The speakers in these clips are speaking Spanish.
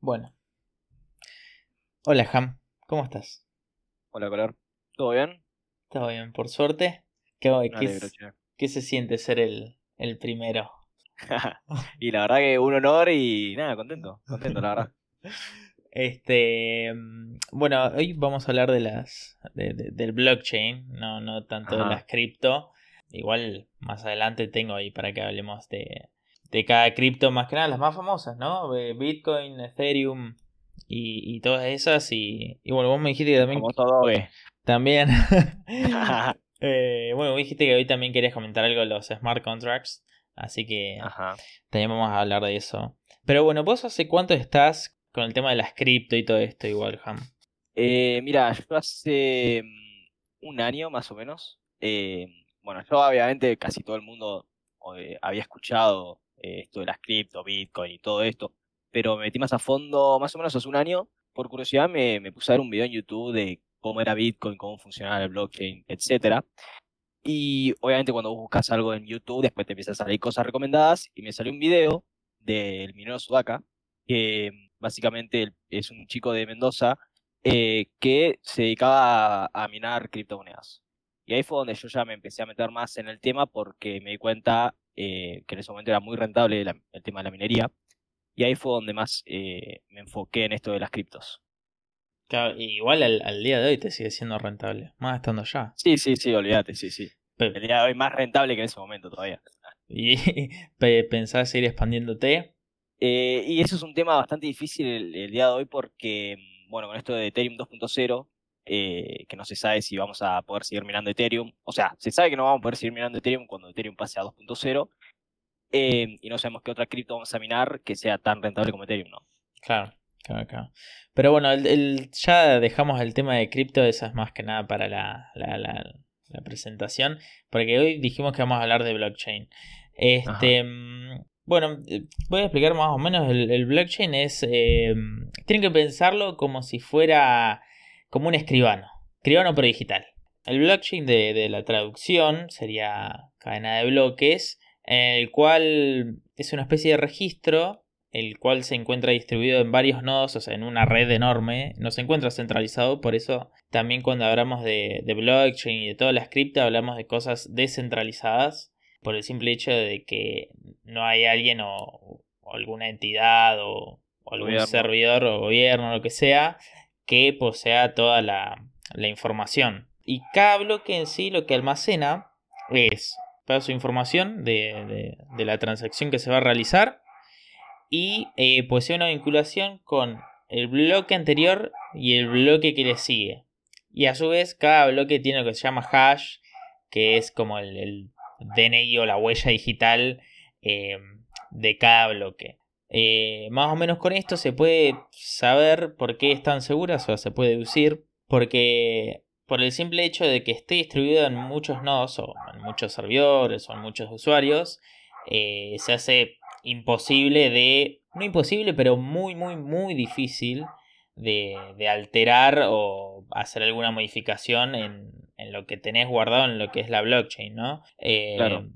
Bueno. Hola, Ham. ¿Cómo estás? Hola, Color. ¿Todo bien? Todo bien, por suerte. ¿Qué, qué, alegro, es- che. qué se siente ser el, el primero? y la verdad que un honor y nada, contento, contento, la verdad. Este, mm, bueno, hoy vamos a hablar de las de- de- del blockchain, no, no tanto de las cripto. Igual más adelante tengo ahí para que hablemos de, de cada cripto, más que nada las más famosas, ¿no? Eh, Bitcoin, Ethereum y, y todas esas. Y, y bueno, vos me dijiste que también. Como todo, güey. también Eh, bueno, vos dijiste que hoy también querías comentar algo de los smart contracts. Así que Ajá. también vamos a hablar de eso. Pero bueno, ¿vos hace cuánto estás con el tema de las cripto y todo esto igual, Ham? Eh, mira, yo hace mm, un año más o menos, eh, bueno, yo obviamente casi todo el mundo eh, había escuchado eh, esto de las cripto, Bitcoin y todo esto, pero me metí más a fondo más o menos hace un año. Por curiosidad me, me puse a ver un video en YouTube de cómo era Bitcoin, cómo funcionaba el blockchain, etcétera. Y obviamente cuando buscas algo en YouTube, después te empiezan a salir cosas recomendadas y me salió un video del minero Sudaka, que mm, básicamente es un chico de Mendoza eh, que se dedicaba a, a minar criptomonedas. Y ahí fue donde yo ya me empecé a meter más en el tema porque me di cuenta eh, que en ese momento era muy rentable la- el tema de la minería. Y ahí fue donde más eh, me enfoqué en esto de las criptos. Claro, igual al, al día de hoy te sigue siendo rentable, más estando ya. Sí, sí, sí, olvídate, sí, sí. Pe- El día de hoy más rentable que en ese momento todavía. ¿Y pe- pensás seguir expandiéndote? Eh, y eso es un tema bastante difícil el, el día de hoy porque, bueno, con esto de Ethereum 2.0, eh, que no se sabe si vamos a poder seguir minando Ethereum, o sea, se sabe que no vamos a poder seguir minando Ethereum cuando Ethereum pase a 2.0, eh, y no sabemos qué otra cripto vamos a minar que sea tan rentable como Ethereum, ¿no? Claro, claro, claro. Pero bueno, el, el- ya dejamos el tema de cripto, eso es más que nada para la, la, la- la presentación, porque hoy dijimos que vamos a hablar de blockchain. Este, mm, bueno, eh, voy a explicar más o menos, el, el blockchain es, eh, tienen que pensarlo como si fuera como un escribano, escribano pero digital. El blockchain de, de la traducción sería cadena de bloques, el cual es una especie de registro el cual se encuentra distribuido en varios nodos, o sea, en una red enorme, no se encuentra centralizado, por eso también cuando hablamos de, de blockchain y de todas las criptas hablamos de cosas descentralizadas, por el simple hecho de que no hay alguien o, o alguna entidad o, o algún Gobierno. servidor o gobierno, lo que sea, que posea toda la, información. Y cada bloque en sí lo que almacena es toda su información de la transacción que se va a realizar y eh, posee una vinculación con el bloque anterior y el bloque que le sigue. Y a su vez, cada bloque tiene lo que se llama hash, que es como el, el DNI o la huella digital eh, de cada bloque. Eh, más o menos con esto se puede saber por qué están seguras, o sea, se puede deducir, porque por el simple hecho de que esté distribuido en muchos nodos, o en muchos servidores, o en muchos usuarios, eh, se hace imposible de. No imposible, pero muy, muy, muy difícil de, de alterar o hacer alguna modificación en, en lo que tenés guardado en lo que es la blockchain, ¿no? Eh, Claro.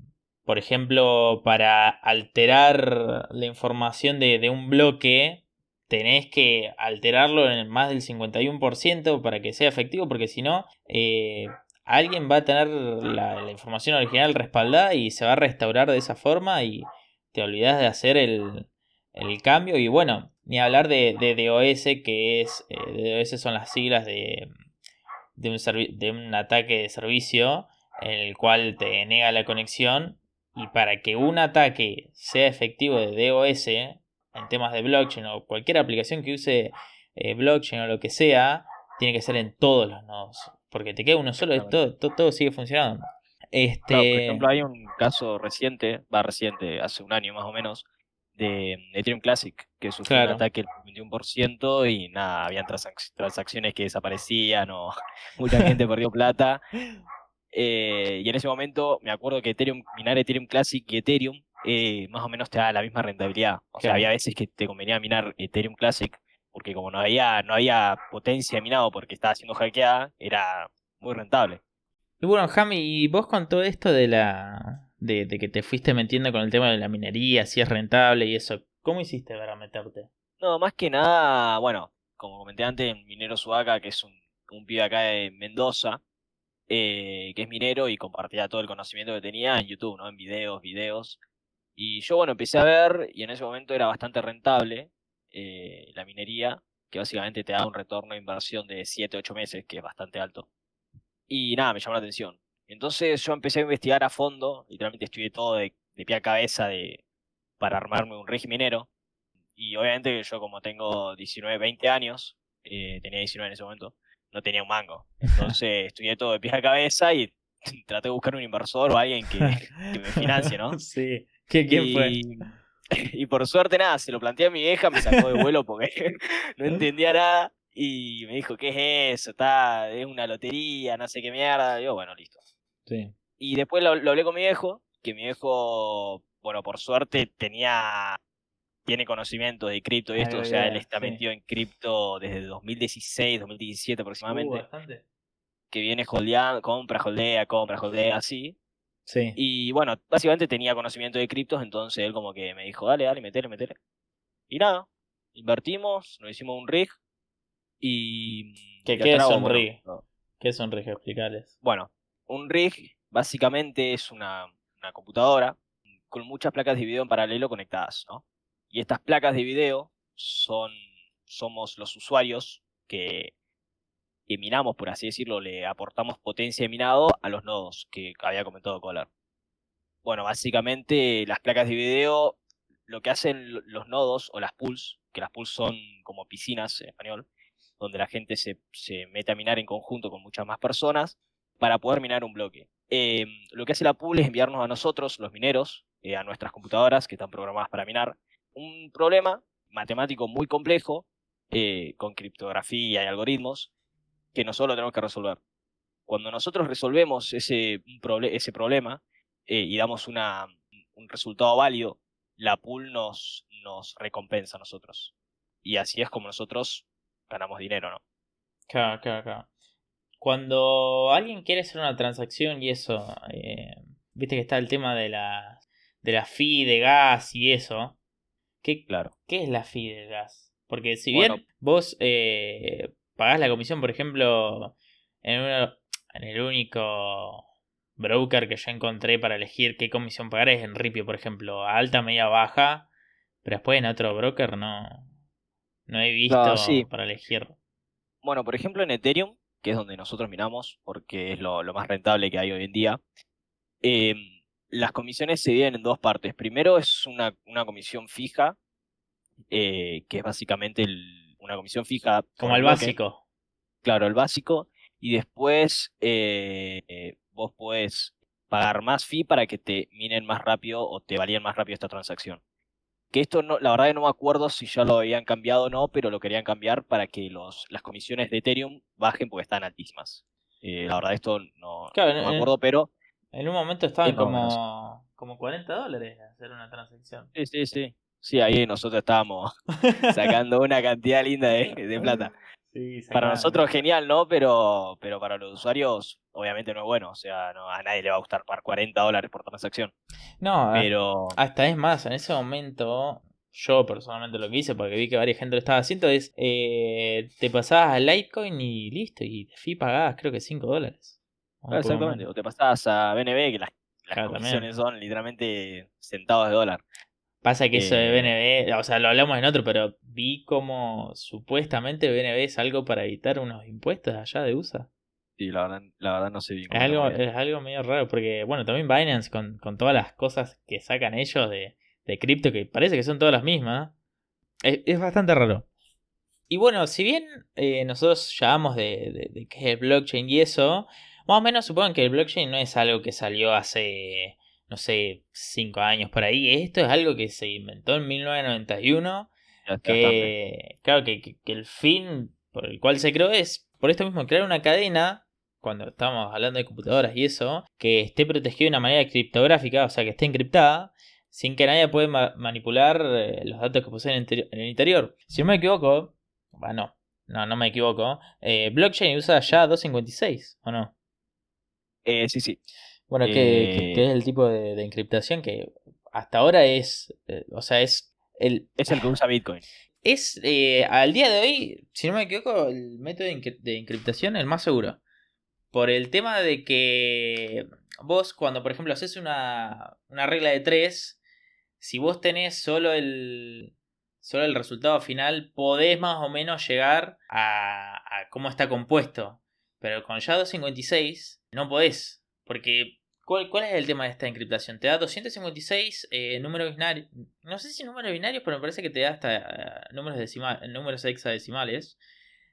Por ejemplo, para alterar la información de, de un bloque, tenés que alterarlo en más del 51% para que sea efectivo, porque si no, eh, alguien va a tener la, información original respaldada y se va a restaurar de esa forma y te olvidas de hacer el, el cambio. Y bueno, ni hablar de, de DOS, que es, eh, DOS son las siglas de, de, un de un ataque de servicio en el cual te niega la conexión. Y para que un ataque sea efectivo de DOS en temas de blockchain o cualquier aplicación que use eh, blockchain o lo que sea, tiene que ser en todos los nodos. Porque te queda uno solo y todo, todo, todo sigue funcionando. Este, Claro, por ejemplo, hay un caso reciente, va reciente, hace un año más o menos, de Ethereum Classic, que sufrió Claro. un ataque del 21% y nada, habían transac- transacciones que desaparecían o mucha gente perdió plata. Eh, y en ese momento me acuerdo que Ethereum, minar Ethereum Classic y Ethereum eh, más o menos te da la misma rentabilidad. O sea, Claro. había veces que te convenía minar Ethereum Classic porque como no había, no había potencia minado porque estaba siendo hackeada, era muy rentable. Y bueno, Jami, y vos con todo esto de la. De, de que te fuiste metiendo con el tema de la minería, si es rentable y eso, ¿cómo hiciste para meterte? No, más que nada, bueno, como comenté antes, Minero Sudaca, que es un, un pibe acá de Mendoza, eh, que es minero y compartía todo el conocimiento que tenía en YouTube, ¿no? En videos, videos. Y yo, bueno, empecé a ver y en ese momento era bastante rentable eh, la minería, que básicamente te da un retorno de inversión de 7, 8 meses, que es bastante alto. Y nada, me llamó la atención. Entonces yo empecé a investigar a fondo, literalmente estudié todo de, pie a cabeza de, para armarme un rig minero. Y obviamente yo como tengo 19, 20 años, eh, tenía 19 en ese momento, no tenía un mango. Entonces estudié todo de pie a cabeza y traté de buscar un inversor o alguien que, que me financie, ¿no? Sí. ¿Qué, ¿Quién y, fue? y por suerte nada, se lo planteé a mi vieja, me sacó de vuelo porque no entendía nada y me dijo, ¿qué es eso? Está, es una lotería, no sé qué mierda. Y yo, bueno, listo. Sí. Y después lo, lo hablé con mi viejo, que mi viejo, bueno, por suerte tenía, tiene conocimiento de cripto y esto, o sea, él está sí. metido en cripto desde 2016, 2017 Uh, aproximadamente, bastante. que viene holdeando, compra, holdea, compra, holdea, así. Sí. Y bueno, básicamente tenía conocimiento de criptos, entonces él como que me dijo, dale, dale, metele, metele. Y nada, invertimos, nos hicimos un rig y... ¿Qué- qué es un bueno, rig? no. ¿Qué son Regio? Explicales. Bueno, un rig básicamente es una, una computadora con muchas placas de video en paralelo conectadas, ¿no? Y estas placas de video son, somos los usuarios que, que minamos, por así decirlo, le aportamos potencia de minado a los nodos que había comentado Collar. Bueno, básicamente las placas de video, lo que hacen lo- los nodos o las pools, que las pools son como piscinas en español, donde la gente se, se mete a minar en conjunto con muchas más personas para poder minar un bloque. Eh, lo que hace la pool es enviarnos a nosotros, los mineros, eh, a nuestras computadoras que están programadas para minar, un problema matemático muy complejo, eh, con criptografía y algoritmos, que nosotros tenemos que resolver. Cuando nosotros resolvemos ese, ese problema eh, y damos una, un resultado válido, la pool nos, nos recompensa a nosotros. Y así es como nosotros ganamos dinero, ¿no? Claro, claro, claro. Cuando alguien quiere hacer una transacción y eso, eh, viste que está el tema de la, de la fee de gas y eso. ¿Qué, Claro. ¿Qué es la fee de gas? Porque si Bueno. bien vos eh, pagás la comisión, por ejemplo, en, uno- en el único broker que yo encontré para elegir qué comisión pagar es en Ripio, por ejemplo, alta, media, baja, pero después en otro broker no, no he visto sí. para elegir. Bueno, por ejemplo, en Ethereum, que es donde nosotros minamos, porque es lo, lo más rentable que hay hoy en día, eh, las comisiones se dividen en dos partes. Primero es una, una comisión fija, eh, que es básicamente el- una comisión fija. Como el básico. Claro, el básico. Y después eh, vos podés pagar más fee para que te minen más rápido o te valían más rápido esta transacción. Que esto no, la verdad que no me acuerdo si ya lo habían cambiado o no, pero lo querían cambiar para que los, las comisiones de Ethereum bajen porque están altísimas. Eh, la verdad esto no, Claro, no en- me acuerdo, pero En un momento estaban Sí, como, como 40 dólares hacer una transacción. sí, sí, sí. Sí, ahí nosotros estábamos sacando una cantidad linda de, de plata. Sí, Para nosotros genial, ¿no? Pero, pero para los usuarios obviamente no es bueno. O sea, no, a nadie le va a gustar pagar 40 dólares por transacción. No, Pero hasta es más, en ese momento, yo personalmente lo que hice, porque vi que varias gente lo estaba haciendo, es eh, te pasabas a Litecoin y listo, y de fee pagabas creo que 5 dólares. Exactamente. O te pasás a BNB, que las, las Claro, comisiones son literalmente centavos de dólar. Pasa que eso de Eh, BNB, o sea, lo hablamos en otro, pero vi como supuestamente BNB es algo para evitar unos impuestos allá de USA. Sí, la verdad, la verdad no sé bien Es algo, es algo medio raro, porque bueno, también Binance con, con todas las cosas que sacan ellos de, de cripto, que parece que son todas las mismas, es, es bastante raro. Y bueno, si bien eh, nosotros llamamos de, de, de qué es el blockchain y eso, más o menos supongan que el blockchain no es algo que salió hace, no sé, 5 años por ahí. Esto es algo que se inventó en 1991 Ya está bastante. que claro que, que- que el fin por el cual se creó es por esto mismo crear una cadena cuando estamos hablando de computadoras y eso que esté protegida de una manera criptográfica o sea que esté encriptada sin que nadie pueda ma- manipular eh, los datos que poseen en, interi- en el interior si no me equivoco bueno no no me equivoco eh, blockchain usa ya 256 o no Eh, sí, sí. bueno que- Eh. que es el tipo de, de encriptación que hasta ahora es eh, o sea es el Es el que usa Bitcoin. es eh, al día de hoy, si no me equivoco, el método de encriptación el más seguro. Por el tema de que vos cuando, por ejemplo, haces una, una regla de 3, si vos tenés solo el, solo el resultado final, podés más o menos llegar a, a cómo está compuesto. Pero con SHA-256 no podés. Porque, ¿cuál, ¿cuál, es el tema de esta encriptación? Te da 256 eh, números binarios. No sé si números binarios, pero me parece que te da hasta eh, números, números hexadecimales.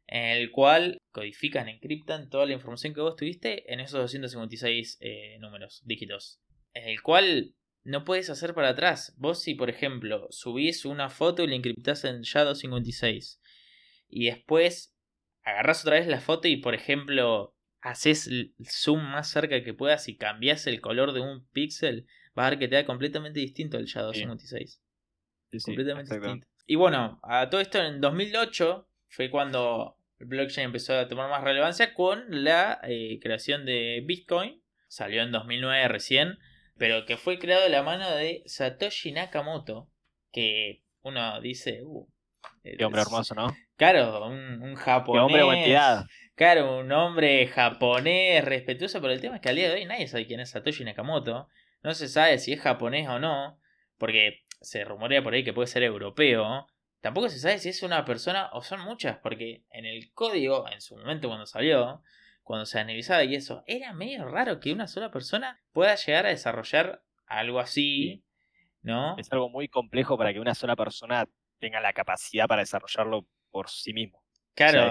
En el cual codifican, encriptan toda la información que vos tuviste en esos 256 eh, números, dígitos. En el cual no puedes hacer para atrás. Vos si, por ejemplo, subís una foto y la encriptás en SHA-256 y después agarrás otra vez la foto y, por ejemplo, haces el zoom más cerca que puedas y cambias el color de un píxel, vas a ver que te da completamente distinto el SHA-256. completamente distinto. Y bueno, a todo esto en 2008 fue cuando el blockchain empezó a tomar más relevancia con la eh, creación de Bitcoin. Salió en 2009 recién pero que fue creado de la mano de Satoshi Nakamoto, que uno dice, uh, Qué hombre hermoso, ¿no? Claro, un, japonés. Hombre Claro, un hombre japonés respetuoso, pero el tema es que al día de hoy nadie sabe quién es Satoshi Nakamoto. No se sabe si es japonés o no, porque se rumorea por ahí que puede ser europeo. Tampoco se sabe si es una persona o son muchas, porque en el código, en su momento cuando salió, cuando se analizaba y eso, era medio raro que una sola persona pueda llegar a desarrollar algo así, ¿no? Es algo muy complejo para que una sola persona tenga la capacidad para desarrollarlo por sí mismo. Claro,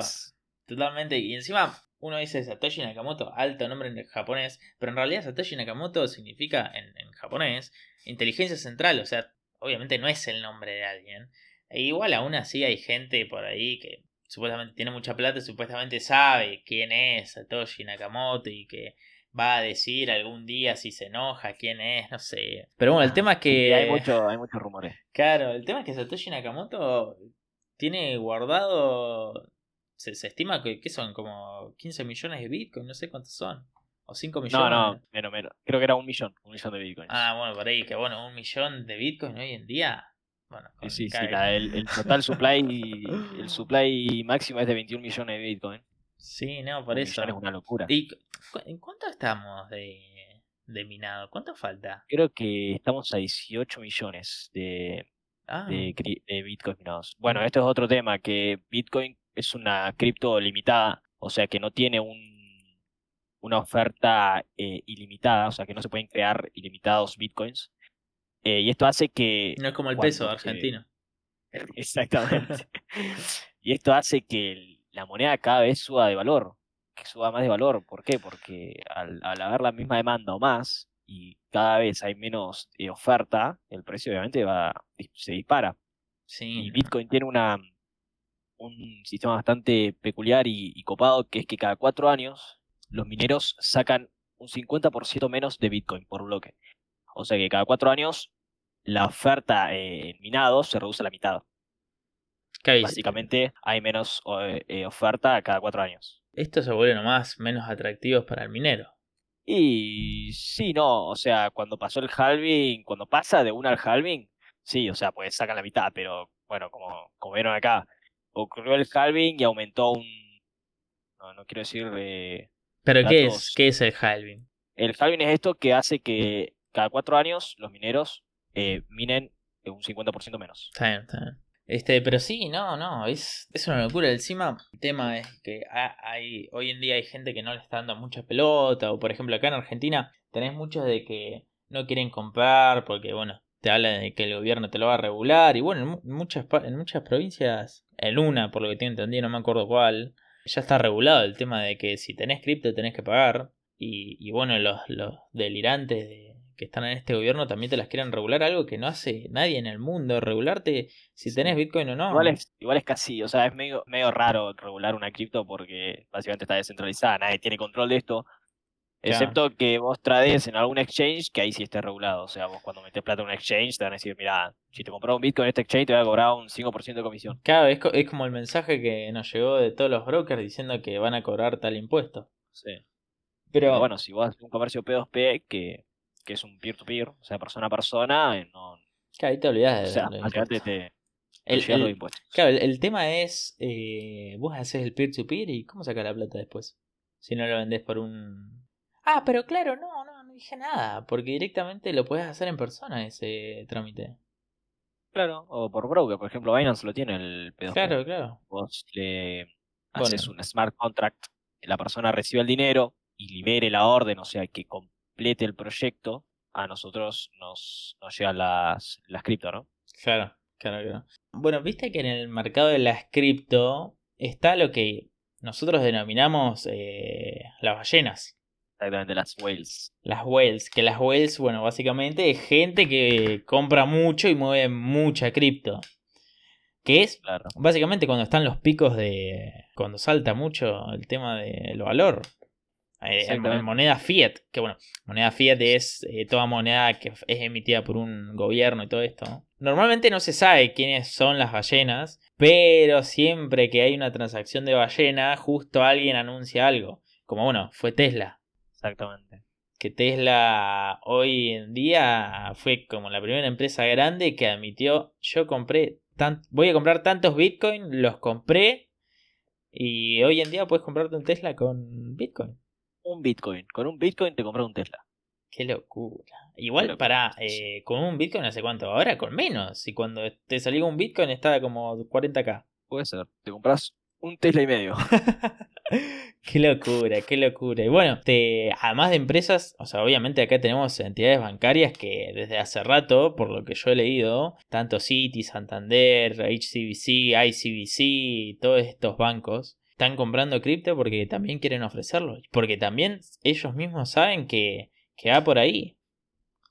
totalmente. Y encima uno dice Satoshi Nakamoto, alto nombre en japonés, pero en realidad Satoshi Nakamoto significa en, en japonés inteligencia central, o sea, obviamente no es el nombre de alguien. E igual aún así hay gente por ahí que supuestamente tiene mucha plata y supuestamente sabe quién es Satoshi Nakamoto y que va a decir algún día si se enoja quién es, no sé. Pero bueno, el tema es que... hay, mucho, hay muchos rumores. Claro, el tema es que Satoshi Nakamoto tiene guardado... Se, estima que, son como 15 millones de Bitcoin, no sé cuántos son. O 5 millones. No, no, menos, menos. Creo que era un millón, un millón de Bitcoins. Ah, bueno, por ahí, que bueno, un millón de Bitcoin hoy en día bueno, sí, sí, el, total supply el supply máximo es de 21 millones de Bitcoin. Sí, no, por eso. Es una locura. ¿Y en cuánto estamos de, de minado? ¿Cuánto falta? Creo que estamos a 18 millones de, ah. de, Bitcoin minados. Bueno, esto es otro tema, que Bitcoin es una cripto limitada, o sea que no tiene un, una oferta eh, ilimitada, o sea que no se pueden crear ilimitados Bitcoins. Eh, y esto hace que... No es como el peso argentino. Exactamente. y esto hace que la moneda cada vez suba de valor, que suba más de valor. ¿Por qué? Porque al, haber la misma demanda o más, y cada vez hay menos eh, oferta, el precio obviamente va, se dispara. Sí. Y Bitcoin tiene una, un sistema bastante peculiar y, y copado, que es que cada cuatro años los mineros sacan un 50% menos de Bitcoin por bloque. O sea que cada cuatro años la oferta en minados se reduce a la mitad. Básicamente hay menos eh, eh, oferta cada cuatro años. Esto se vuelve nomás menos atractivos para el minero. Y sí, no, o sea, cuando pasó el halving, cuando pasa de una al halving, sí, o sea, pues sacan la mitad, pero bueno, como, como vieron acá, ocurrió el halving y aumentó un... No, no quiero decir... Eh, ¿Pero qué es, qué es el halving? El halving es esto que hace que cada cuatro años los mineros eh, minen un 50% menos. Está bien, está bien. Este, pero sí, no, no, es, es una locura. Encima, el tema es que hay, hoy en día hay gente que no le está dando mucha pelota, o por ejemplo acá en Argentina tenés muchos de que no quieren comprar porque, bueno, te hablan de que el gobierno te lo va a regular, y bueno, en muchas, en muchas provincias, en una, por lo que tengo entendido, no me acuerdo cuál, ya está regulado el tema de que si tenés cripto tenés que pagar, y, y bueno, los, los delirantes de, que están en este gobierno también te las quieren regular, algo que no hace nadie en el mundo, regularte si tenés Bitcoin o no. Igual es, igual es casi, o sea, es medio, medio raro regular una cripto porque básicamente está descentralizada, nadie tiene control de esto. Excepto que vos trades en algún exchange que ahí sí esté regulado. O sea, vos cuando metes plata en un exchange te van a decir, mira, si te compras un Bitcoin en este exchange te voy a cobrar un 5% de comisión. Claro, es, es como el mensaje que nos llegó de todos los brokers diciendo que van a cobrar tal impuesto. Sí. Pero, bueno, si vos haces un comercio P2P que es un peer-to-peer, o sea, persona a persona, eh, no... Que ahí te olvidas de... O sea, te, El- los impuestos. Claro, el, el tema es, eh, vos haces el peer-to-peer y ¿cómo sacas la plata después? Si no lo vendés por un... Ah, pero claro, no, no, no dije nada, porque directamente lo podés hacer en persona ese trámite. Claro, o por broker, por ejemplo, Binance lo tiene el P2P. Claro, claro. Vos le Bueno. haces un smart contract, la persona recibe el dinero y libere la orden, o sea, que complete el proyecto, a nosotros nos, nos llegan las, las cripto, ¿no? Claro, claro, claro. Bueno, viste que en el mercado de las cripto está lo que nosotros denominamos eh, las ballenas. Exactamente, las whales. Las whales, que las whales, bueno, básicamente es gente que compra mucho y mueve mucha cripto. Que es Claro. básicamente cuando están los picos de. cuando salta mucho el tema del valor. Eh, moneda fiat, que bueno, moneda fiat es eh, toda moneda que es emitida por un gobierno y todo esto. ¿no? Normalmente no se sabe quiénes son las ballenas, pero siempre que hay una transacción de ballena, justo alguien anuncia algo. Como bueno, fue Tesla Exactamente. que Tesla hoy en día fue como la primera empresa grande que admitió, yo compré, tan, voy a comprar tantos Bitcoin, los compré y hoy en día puedes comprarte un Tesla con Bitcoin. Un Bitcoin. Con un Bitcoin te compras un Tesla. Qué locura. Igual locura, para sí. con un Bitcoin hace cuánto, ahora con menos. Y cuando te salió un Bitcoin estaba como 40k. Puede ser. Te compras un Tesla y medio. qué locura, qué locura. Y bueno, te, además de empresas, o sea, obviamente acá tenemos entidades bancarias que desde hace rato, por lo que yo he leído, tanto Citi, Santander, HCBC, ICBC, todos estos bancos, están comprando cripto porque también quieren ofrecerlo. Porque también ellos mismos saben que, que va por ahí.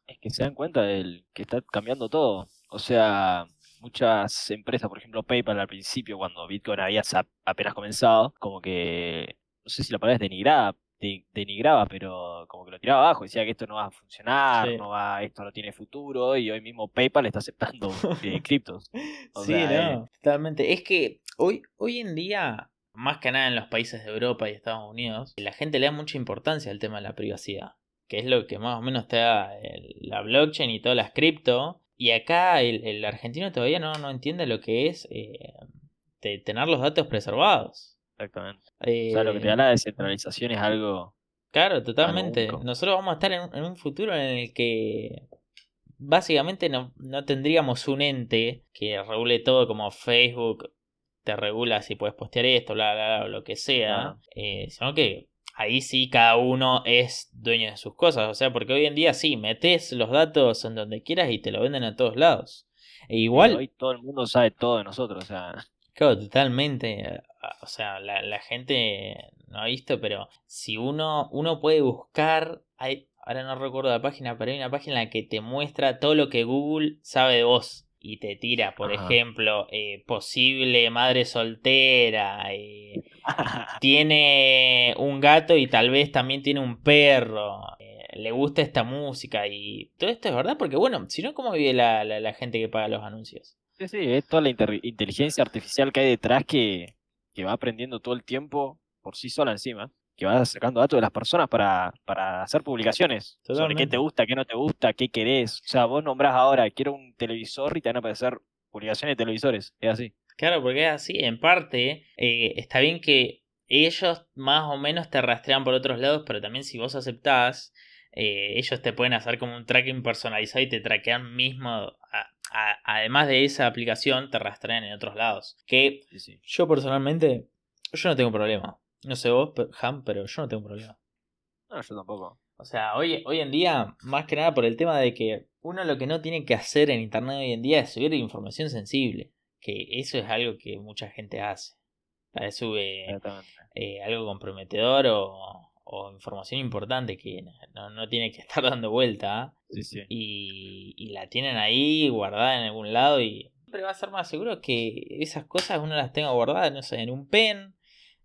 es que se dan cuenta del que está cambiando todo. O sea, muchas empresas, por ejemplo PayPal al principio, cuando Bitcoin había apenas comenzado, como que, no sé si la palabra es denigrada, de- denigraba, pero como que lo tiraba abajo, decía que esto no va a funcionar, Sí. no va, esto no tiene futuro, y hoy mismo PayPal está aceptando eh, criptos. O sí, sea, no, totalmente. Es que hoy, hoy en día, más que nada en los países de Europa y Estados Unidos, la gente le da mucha importancia al tema de la privacidad, que es lo que más o menos te da el- la blockchain y todas las cripto. Y acá el, el argentino todavía no, no entiende lo que es eh, de tener los datos preservados. Exactamente. Eh, O sea, lo que te da la descentralización es algo... Claro, totalmente. Nosotros vamos a estar en, un- en un futuro en el que básicamente no, no tendríamos un ente que regule todo como Facebook te regula si puedes postear esto, bla, bla, bla, o lo que sea, eh, sino que ahí sí cada uno es dueño de sus cosas. O sea, porque hoy en día sí, metes los datos en donde quieras y te lo venden a todos lados. E igual, Hoy todo el mundo sabe todo de nosotros, o sea... Claro, totalmente. O sea, la, la gente no ha visto, pero si uno, uno puede buscar, hay, ahora no recuerdo la página, pero hay una página en la que te muestra todo lo que Google sabe de vos. Y te tira, por Ajá. ejemplo, eh, posible madre soltera, eh, tiene un gato y tal vez también tiene un perro, eh, le gusta esta música y todo esto es verdad, porque bueno, si no, ¿cómo vive la, la, la gente que paga los anuncios? Sí, sí, es toda la inteligencia artificial que hay detrás que, que va aprendiendo todo el tiempo por sí sola encima, que va sacando datos de las personas para, para hacer publicaciones sobre qué te gusta, qué no te gusta, qué querés. O sea, vos nombrás ahora, quiero un televisor y te van a aparecer publicaciones de televisores, es así. Claro, porque es así. En parte, eh, está bien que ellos más o menos te rastrean por otros lados, pero también si vos aceptás, eh, ellos te pueden hacer como un tracking personalizado y te traquean mismo. a- a- además de esa aplicación, te rastrean en otros lados. Que Sí, sí. yo personalmente, yo no tengo problema. No sé vos, pero- Ham, pero yo no tengo problema. No, yo tampoco. O sea, hoy, hoy en día, más que nada por el tema de que uno lo que no tiene que hacer en Internet hoy en día es subir información sensible. Que eso es algo que mucha gente hace. Vez sube eh, algo comprometedor o, o información importante que no, no tiene que estar dando vuelta. ¿ah? Sí, sí. Y, y la tienen ahí guardada en algún lado y siempre va a ser más seguro que esas cosas uno las tenga guardadas, no sé, en un pen,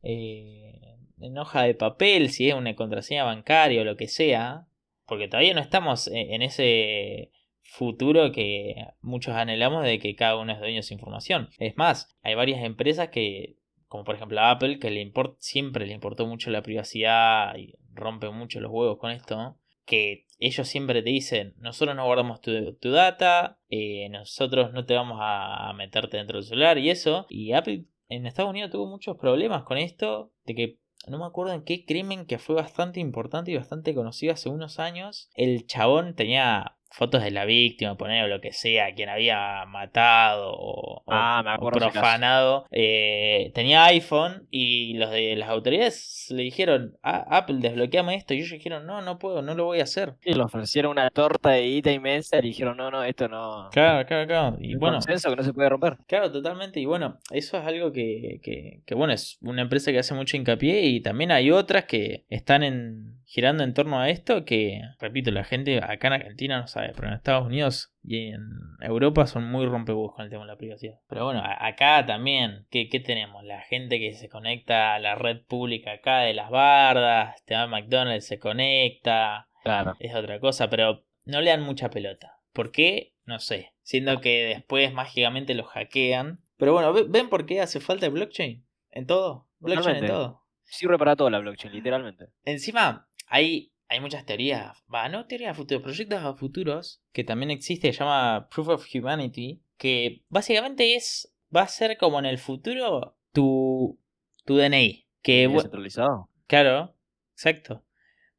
eh, en hoja de papel, si es una contraseña bancaria o lo que sea, porque todavía no estamos en, en ese futuro que muchos anhelamos de que cada uno es dueño de su información. Es más, hay varias empresas que, como por ejemplo Apple, que le siempre le importó mucho la privacidad y rompe mucho los huevos con esto, que ellos siempre te dicen, nosotros no guardamos tu, tu data, eh, nosotros no te vamos a meterte dentro del celular y eso. Y Apple en Estados Unidos tuvo muchos problemas con esto, de que no me acuerdo en qué crimen que fue bastante importante y bastante conocido hace unos años. El chabón tenía fotos de la víctima, poner o lo que sea, quien había matado o, Ah, me o profanado, eh, tenía iPhone y los de las autoridades le dijeron, "Ah, Apple, desbloqueame esto. Y ellos dijeron, no, no puedo, no lo voy a hacer. Y le ofrecieron una torta de guita inmensa y le dijeron, no, no, esto no. Claro, claro, claro. Y bueno, consenso que no se puede romper. Claro, totalmente. Y bueno, eso es algo que, que, que, bueno, es una empresa que hace mucho hincapié y también hay otras que están en, girando en torno a esto que, repito, la gente acá en Argentina no sabe, pero en Estados Unidos y en Europa son muy rompehuevos con el tema de la privacidad. Pero bueno, acá también, ¿qué, qué tenemos? La gente que se conecta a la red pública acá de las bardas, te va a McDonald's, se conecta, Claro. es otra cosa, pero no le dan mucha pelota. ¿Por qué? No sé. Siendo que después mágicamente los hackean. Pero bueno, ¿ve- ¿ven por qué hace falta el blockchain? En todo. Blockchain en todo. Sirve para todo la blockchain, literalmente. Encima, hay, hay muchas teorías. Va, no teorías a futuro, proyectos a futuros. Que también existe, se llama Proof of Humanity. Que básicamente es. Va a ser como en el futuro tu, tu DNI. Que, Descentralizado. Claro, exacto.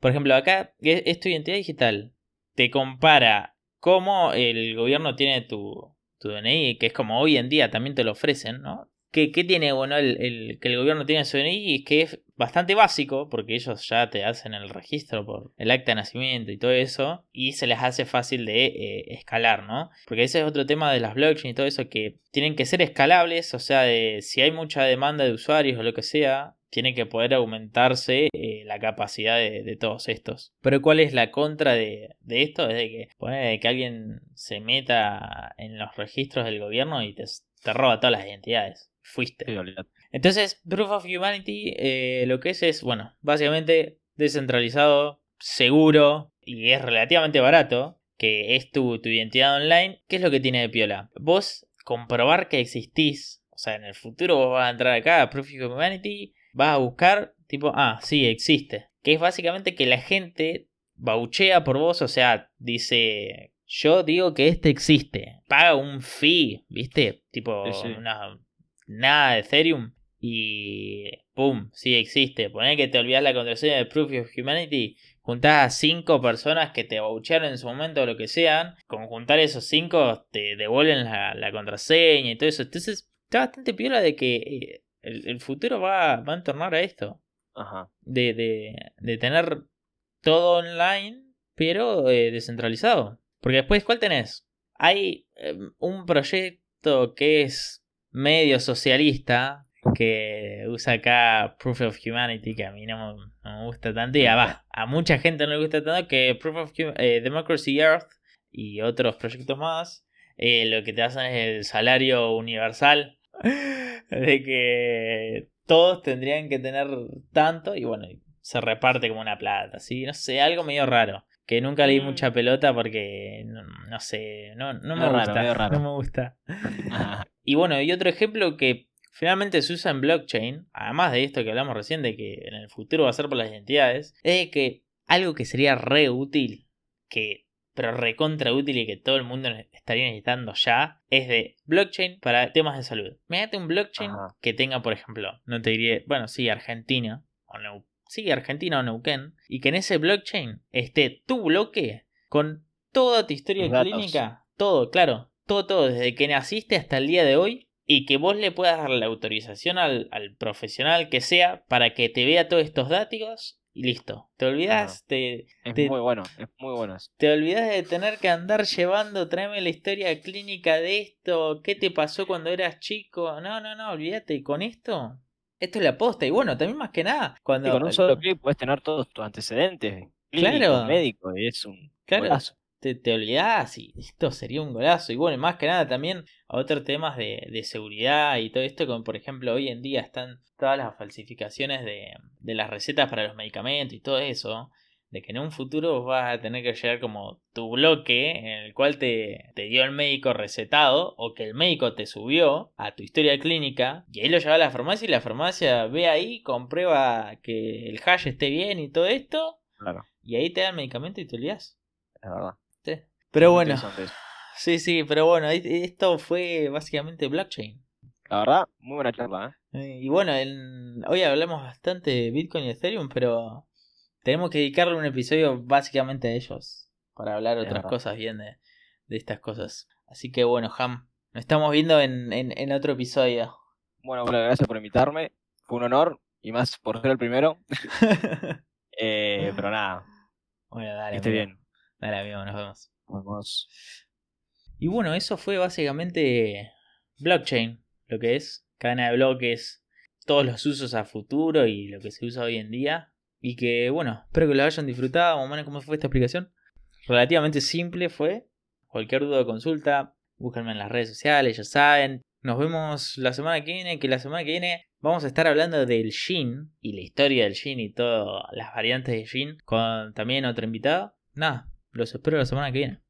Por ejemplo, acá e- es tu identidad digital. Te compara cómo el gobierno tiene tu, tu DNI, que es como hoy en día también te lo ofrecen, ¿no? ¿Qué, qué tiene bueno el, que el gobierno tiene su DNI? Y que es bastante básico, porque ellos ya te hacen el registro por el acta de nacimiento y todo eso, y se les hace fácil de eh, escalar, ¿no? Porque ese es otro tema de las blockchain y todo eso, que tienen que ser escalables, o sea, de si hay mucha demanda de usuarios o lo que sea, tiene que poder aumentarse eh, la capacidad de, todos estos. Pero ¿cuál es la contra de, esto? Es de que, ponele que alguien se meta en los registros del gobierno y te, te roba todas las identidades. Fuiste. Entonces, Proof of Humanity eh, lo que es es, bueno, básicamente descentralizado, seguro y es relativamente barato, que es tu, tu identidad online. ¿Qué es lo que tiene de piola? Vos comprobar que existís, o sea, en el futuro vos vas a entrar acá a Proof of Humanity, vas a buscar tipo, ah, sí, existe. Que es básicamente que la gente bauchea por vos, o sea, dice... Yo digo que este existe. Paga un fee, ¿viste? Tipo, Sí, sí. una, nada de Ethereum y ¡pum! Sí existe. Poner que te olvidas la contraseña de Proof of Humanity, juntás a cinco personas que te bauchearon en su momento o lo que sean, con juntar esos cinco te devuelven la, la contraseña y todo eso. Entonces está bastante piola de que eh, el, el futuro va, va a entornar a esto. Ajá. De, de, de tener todo online, pero eh, descentralizado. Porque después, ¿cuál tenés? Hay eh, un proyecto que es medio socialista, que usa acá Proof of Humanity, que a mí no, me- no me gusta tanto, y a, a mucha gente no le gusta tanto, que Proof of eh, Democracy Earth y otros proyectos más, eh, lo que te hacen es el salario universal, de que todos tendrían que tener tanto, y bueno, se reparte como una plata, ¿sí? No sé, algo medio raro. Que nunca leí Mm. mucha pelota porque no, no sé, no, no me raro, gusta. No me gusta. Y bueno, y otro ejemplo que finalmente se usa en blockchain, además de esto que hablamos recién, de que en el futuro va a ser por las identidades, es que algo que sería re útil, que, pero recontra útil y que todo el mundo estaría necesitando ya, es de blockchain para temas de salud. Mírate un blockchain Ajá. que tenga, por ejemplo, no te diré, bueno, sí, Argentina, o Neu- sí, Argentina o Neuquén, y que en ese blockchain esté tu bloque con toda tu historia datos. clínica, todo, claro, todo, todo, desde que naciste hasta el día de hoy, y que vos le puedas dar la autorización al, al profesional que sea para que te vea todos estos datos y listo. Te olvidas, te, Es Te- muy bueno, es muy bueno eso. te olvidas de tener que andar llevando, tráeme la historia clínica de esto, qué te pasó cuando eras chico. No, no, no, olvídate, con esto, esto es la posta. Y bueno, también más que nada, cuando... Y con un solo clic puedes tener todos tus antecedentes clínicos, Claro. médicos, y es un Claro. golazo. Te, te olvidás y esto sería un golazo. Y bueno, más que nada también a otros temas de, de seguridad y todo esto, como por ejemplo hoy en día están todas las falsificaciones de, de las recetas para los medicamentos y todo eso. De que en un futuro vos vas a tener que llegar como tu bloque en el cual te, te dio el médico recetado o que el médico te subió a tu historia clínica y ahí lo lleva a la farmacia y la farmacia ve ahí, comprueba que el hash esté bien y todo esto Claro. y ahí te da el medicamento y te olvidás. es verdad. Pero bueno, eso. sí, sí, pero bueno, e- esto fue básicamente blockchain. La verdad, muy buena charla, ¿eh? Y bueno, en- hoy hablamos bastante de Bitcoin y Ethereum, pero tenemos que dedicarle un episodio básicamente a ellos para hablar otras verdad. cosas bien de, de estas cosas. Así que bueno, Ham, nos estamos viendo en, en, en otro episodio. Bueno, bueno, gracias por invitarme. Fue un honor, y más por ser el primero. Eh, pero nada, bueno, dale, que esté bien. Dale, amigo, nos vemos. Y bueno, eso fue básicamente blockchain, lo que es cadena de bloques, todos los usos a futuro y lo que se usa hoy en día. Y que bueno, espero que lo hayan disfrutado. Menos, ¿cómo fue esta explicación? Relativamente simple fue. Cualquier duda o consulta, búsquenme en las redes sociales, ya saben. Nos vemos la semana que viene, que la semana que viene vamos a estar hablando del Shin y la historia del Shin y todas las variantes de Shin con también otro invitado. Nada, los espero la semana que viene.